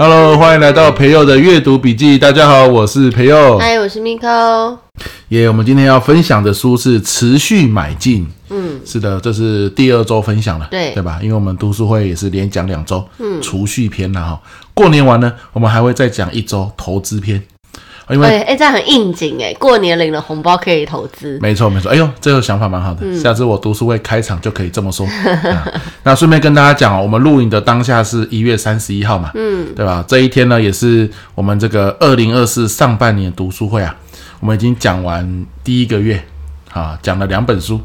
Hello，欢迎来到培佑的阅读笔记。大家好，我是培佑。嗨，我是 Miko。耶，yeah, 我们今天要分享的书是《持续买进》。嗯，是的，这是第二周分享了，对对吧？因为我们读书会也是连讲两周，嗯，储蓄篇了哈。过年完呢，我们还会再讲一周投资篇。因为哎、欸，这样很应景哎，过年领了红包可以投资，没错没错。哎呦，这个想法蛮好的，嗯、下次我读书会开场就可以这么说。嗯、那顺便跟大家讲哦，我们录影的当下是一月三十一号嘛，嗯，对吧？这一天呢，也是我们这个二零二四上半年读书会啊，我们已经讲完第一个月，啊，讲了两本书，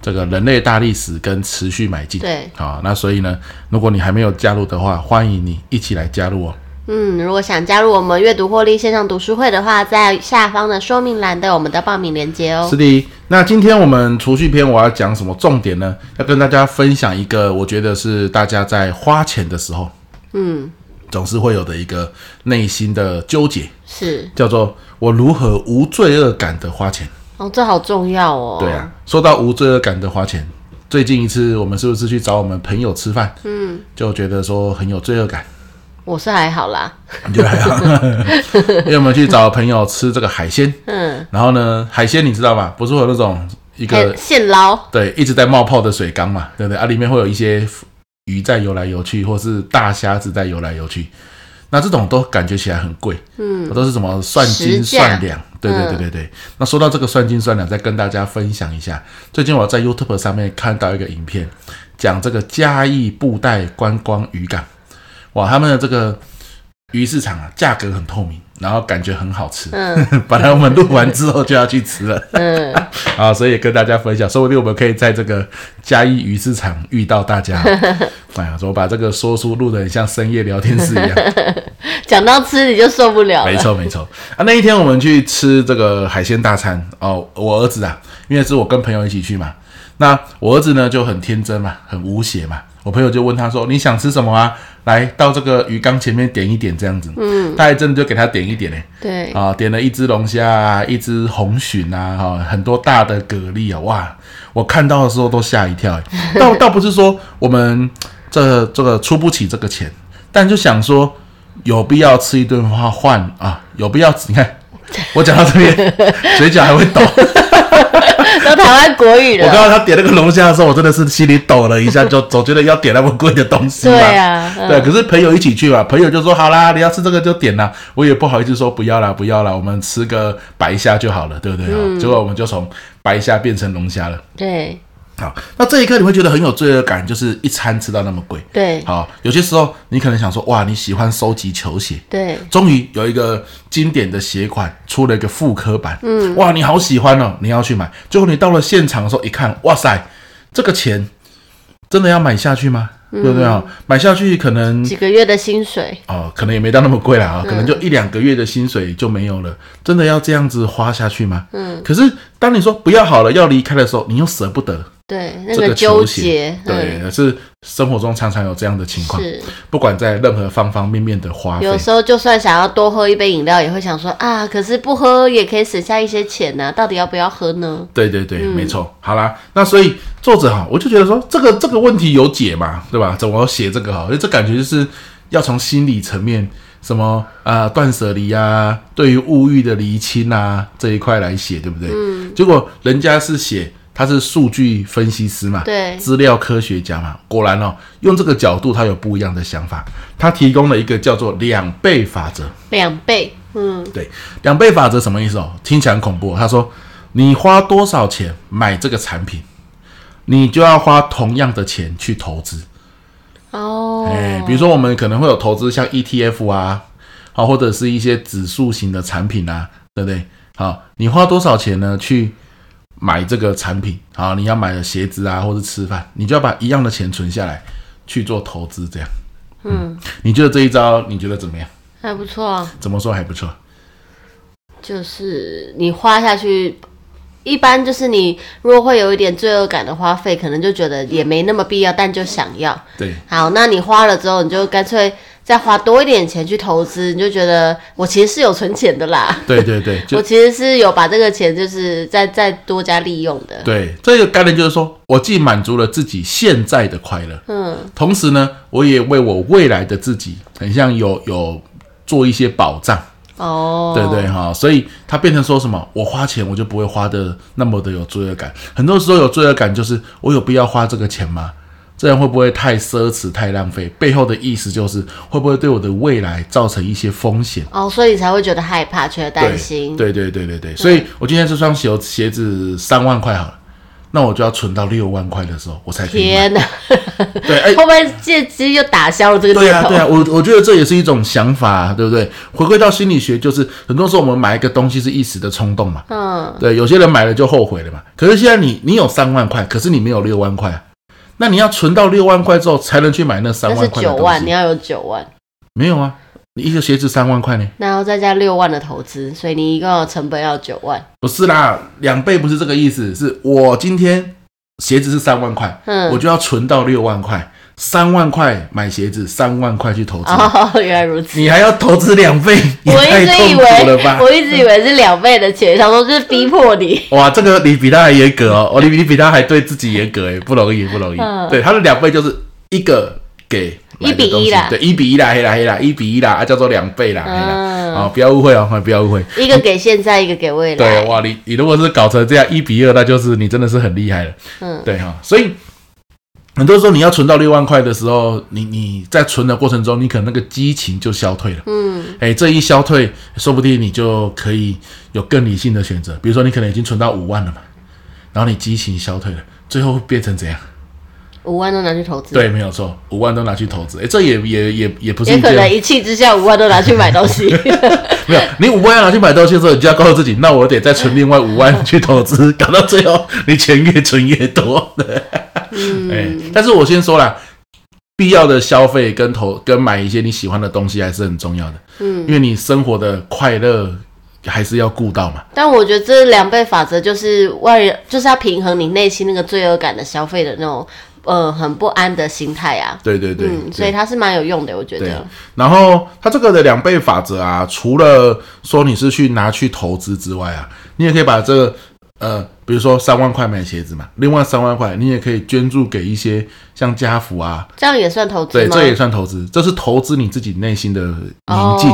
这个人类大历史跟持续买进，对，好，那所以呢，如果你还没有加入的话，欢迎你一起来加入哦。嗯，如果想加入我们阅读获利线上读书会的话，在下方的说明栏都有我们的报名链接哦。是的，那今天我们储蓄篇我要讲什么重点呢？要跟大家分享一个，我觉得是大家在花钱的时候，嗯，总是会有的一个内心的纠结，是叫做我如何无罪恶感的花钱。哦，这好重要哦。对啊，说到无罪恶感的花钱，最近一次我们是不是去找我们朋友吃饭？嗯，就觉得说很有罪恶感。我是还好啦，你觉得还好？因为我们去找朋友吃这个海鲜，嗯，然后呢，海鲜你知道吗？不是会有那种一个现捞，对，一直在冒泡的水缸嘛，对不对？啊，里面会有一些鱼在游来游去，或是大虾子在游来游去，那这种都感觉起来很贵，嗯，都是什么算斤算两，对对对对对。嗯、那说到这个算斤算两，再跟大家分享一下，最近我在 YouTube 上面看到一个影片，讲这个嘉义布袋观光渔港。哇，他们的这个鱼市场啊，价格很透明，然后感觉很好吃。嗯，本来我们录完之后就要去吃了。嗯，啊，所以也跟大家分享，说不定我们可以在这个嘉义鱼市场遇到大家。哎呀，怎么把这个说书录得很像深夜聊天室一样？讲到吃你就受不了了。没错没错啊，那一天我们去吃这个海鲜大餐哦，我儿子啊，因为是我跟朋友一起去嘛，那我儿子呢就很天真嘛，很无邪嘛。我朋友就问他说：“你想吃什么啊？来到这个鱼缸前面点一点，这样子。”嗯，他还真的就给他点一点嘞。对啊，点了一只龙虾啊，一只红鲟啊，哈，很多大的蛤蜊啊，哇！我看到的时候都吓一跳。倒倒不是说我们这这个出不起这个钱，但就想说有必要吃一顿话换啊？有必要？你看我讲到这边，嘴角还会抖。都台湾国语了。我刚刚他点那个龙虾的时候，我真的是心里抖了一下，就总觉得要点那么贵的东西嘛。对啊，嗯、对。可是朋友一起去嘛，朋友就说好啦，你要吃这个就点啦。我也不好意思说不要啦，不要啦，我们吃个白虾就好了，对不对？嗯、结果我们就从白虾变成龙虾了。对。好，那这一刻你会觉得很有罪恶感，就是一餐吃到那么贵。对，好，有些时候你可能想说，哇，你喜欢收集球鞋，对，终于有一个经典的鞋款出了一个复刻版，嗯，哇，你好喜欢哦，你要去买，最后你到了现场的时候一看，哇塞，这个钱真的要买下去吗？嗯、对不对啊？买下去可能几个月的薪水哦，可能也没到那么贵啦啊，可能就一两个月的薪水就没有了，真的要这样子花下去吗？嗯，可是当你说不要好了，要离开的时候，你又舍不得。对，那个纠结，对，嗯、是生活中常常有这样的情况。是，不管在任何方方面面的花费，有时候就算想要多喝一杯饮料，也会想说啊，可是不喝也可以省下一些钱呢、啊，到底要不要喝呢？对对对，嗯、没错。好啦，那所以作者哈，我就觉得说这个这个问题有解嘛，对吧？怎么写这个哈？因为这感觉就是要从心理层面，什么啊断舍离啊，对于物欲的厘清啊这一块来写，对不对？嗯。结果人家是写。他是数据分析师嘛，对，资料科学家嘛，果然哦，用这个角度，他有不一样的想法。他提供了一个叫做两倍法则。两倍，嗯，对，两倍法则什么意思哦？听起来很恐怖。他说，你花多少钱买这个产品，你就要花同样的钱去投资。哦，哎，比如说我们可能会有投资像 ETF 啊，好，或者是一些指数型的产品啊，对不对？好，你花多少钱呢？去买这个产品啊，你要买的鞋子啊，或是吃饭，你就要把一样的钱存下来去做投资，这样。嗯，你觉得这一招你觉得怎么样？还不错啊。怎么说还不错？就是你花下去，一般就是你如果会有一点罪恶感的花费，可能就觉得也没那么必要，但就想要。对。好，那你花了之后，你就干脆再花多一点钱去投资，你就觉得我其实是有存钱的啦。对对对，我其实是有把这个钱就是再再多加利用的。对，这个概念就是说我既满足了自己现在的快乐，嗯，同时呢，我也为我未来的自己很像有有做一些保障。哦，对对哈，所以它变成说什么？我花钱我就不会花的那么的有罪恶感。很多时候有罪恶感就是我有必要花这个钱吗？这样会不会太奢侈、太浪费？背后的意思就是会不会对我的未来造成一些风险？哦，所以你才会觉得害怕，觉得担心。对对对对对对，所以我今天这双鞋鞋子三万块好了，那我就要存到六万块的时候，我才可以。天哪！对，哎，会不会借机又打消了这个？对啊，对啊，我我觉得这也是一种想法，对不对？回归到心理学，就是很多时候我们买一个东西是一时的冲动嘛。嗯。对，有些人买了就后悔了嘛。可是现在你你有三万块，可是你没有六万块。那你要存到六万块之后，才能去买那三万块九万，你要有九万。没有啊，你一个鞋子三万块呢。那要再加六万的投资，所以你一个成本要九万。不是啦，两倍不是这个意思，是我今天鞋子是三万块，嗯，我就要存到六万块。三万块买鞋子，三万块去投资。哦，原来如此。你还要投资两倍，我一直以为，我一直以为是两倍的钱，想说就是逼迫你。哇，这个你比他还严格哦，哦，你你比他还对自己严格哎，不容易，不容易。嗯、对，他的两倍就是一个给一比一啦，对，一比一啦，黑啦黑啦，一比一啦，啊，叫做两倍啦，黑啦。啊、哦，不要误会哦，不要误会。一个给现在，嗯、一个给未来。对，哇，你你如果是搞成这样一比二，那就是你真的是很厉害了。嗯，对哈、哦，所以。很多时候你要存到六万块的时候，你你在存的过程中，你可能那个激情就消退了。嗯，哎，这一消退，说不定你就可以有更理性的选择。比如说，你可能已经存到五万了嘛，然后你激情消退了，最后变成怎样？五万都拿去投资？对，没有错，五万都拿去投资。哎，这也也也也不是。也可能一气之下，五万都拿去买东西。没有，你五万要拿去买东西的时候，你就要告诉自己，那我得再存另外五万去投资，搞到最后你钱越存越多。嗯，哎，但是我先说了，必要的消费跟投跟买一些你喜欢的东西还是很重要的。嗯，因为你生活的快乐还是要顾到嘛。但我觉得这两倍法则就是外人就是要平衡你内心那个罪恶感的消费的那种呃很不安的心态啊。对对对，嗯，所以它是蛮有用的，我觉得。然后它这个的两倍法则啊，除了说你是去拿去投资之外啊，你也可以把这个。呃，比如说三万块买鞋子嘛，另外三万块你也可以捐助给一些像家福啊，这样也算投资吗？对，这也算投资，这是投资你自己内心的宁静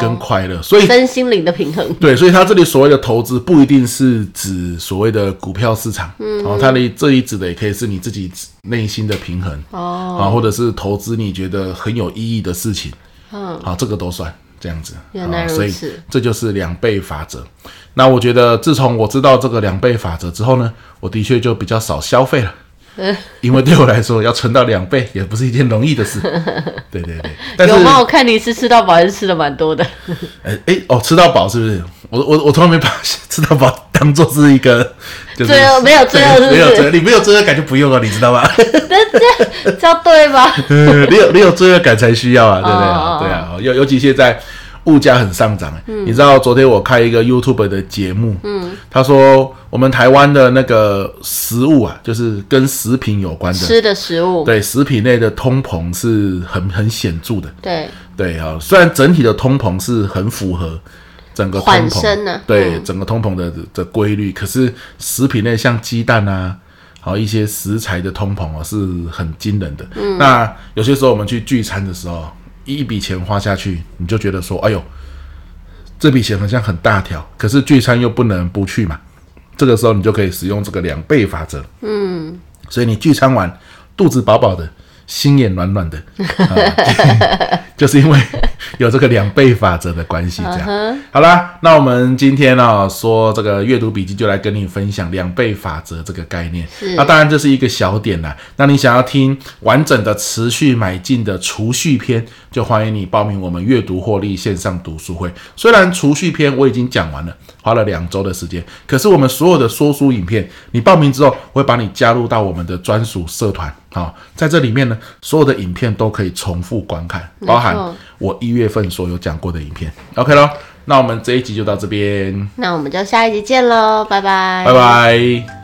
跟快乐，所以身心灵的平衡。对，所以他这里所谓的投资不一定是指所谓的股票市场，嗯，哦，他的这里指的也可以是你自己内心的平衡哦，啊，或者是投资你觉得很有意义的事情，嗯，好，这个都算。这样子，原来如此。所以这就是两倍法则。那我觉得，自从我知道这个两倍法则之后呢，我的确就比较少消费了。嗯，因为对我来说，要存到两倍也不是一件容易的事。对对对，但是有吗？我看你是吃到饱还是吃的蛮多的？哎哎哦，吃到饱是不是？我我我从来没把 吃到饱当做是一个，就是没有罪恶，没有罪恶，你没有罪恶感就不用了，你知道吗？这这样对吗？你有你有罪恶感才需要啊，对不对？哦、对啊，尤尤其现在。物价很上涨，嗯，你知道昨天我开一个 YouTube 的节目，嗯，他说我们台湾的那个食物啊，就是跟食品有关的吃的食物，对，食品类的通膨是很很显著的，对。对啊，虽然整体的通膨是很符合整个通膨，啊、对、嗯、整个通膨的的规律，可是食品类像鸡蛋啊，好一些食材的通膨啊是很惊人的，嗯，那有些时候我们去聚餐的时候。一笔钱花下去，你就觉得说：“哎呦，这笔钱好像很大条。”可是聚餐又不能不去嘛。这个时候你就可以使用这个两倍法则。嗯，所以你聚餐完，肚子饱饱的，心也暖暖的，就是因为。有这个两倍法则的关系，这样、uh huh. 好啦。那我们今天呢、哦、说这个阅读笔记，就来跟你分享两倍法则这个概念。那当然这是一个小点啦。那你想要听完整的持续买进的储蓄篇，就欢迎你报名我们阅读获利线上读书会。虽然储蓄篇我已经讲完了，花了两周的时间，可是我们所有的说书影片，你报名之后，我会把你加入到我们的专属社团。好，在这里面呢，所有的影片都可以重复观看，包含我一月份所有讲过的影片。OK 喽，那我们这一集就到这边，那我们就下一集见喽，拜拜，拜拜。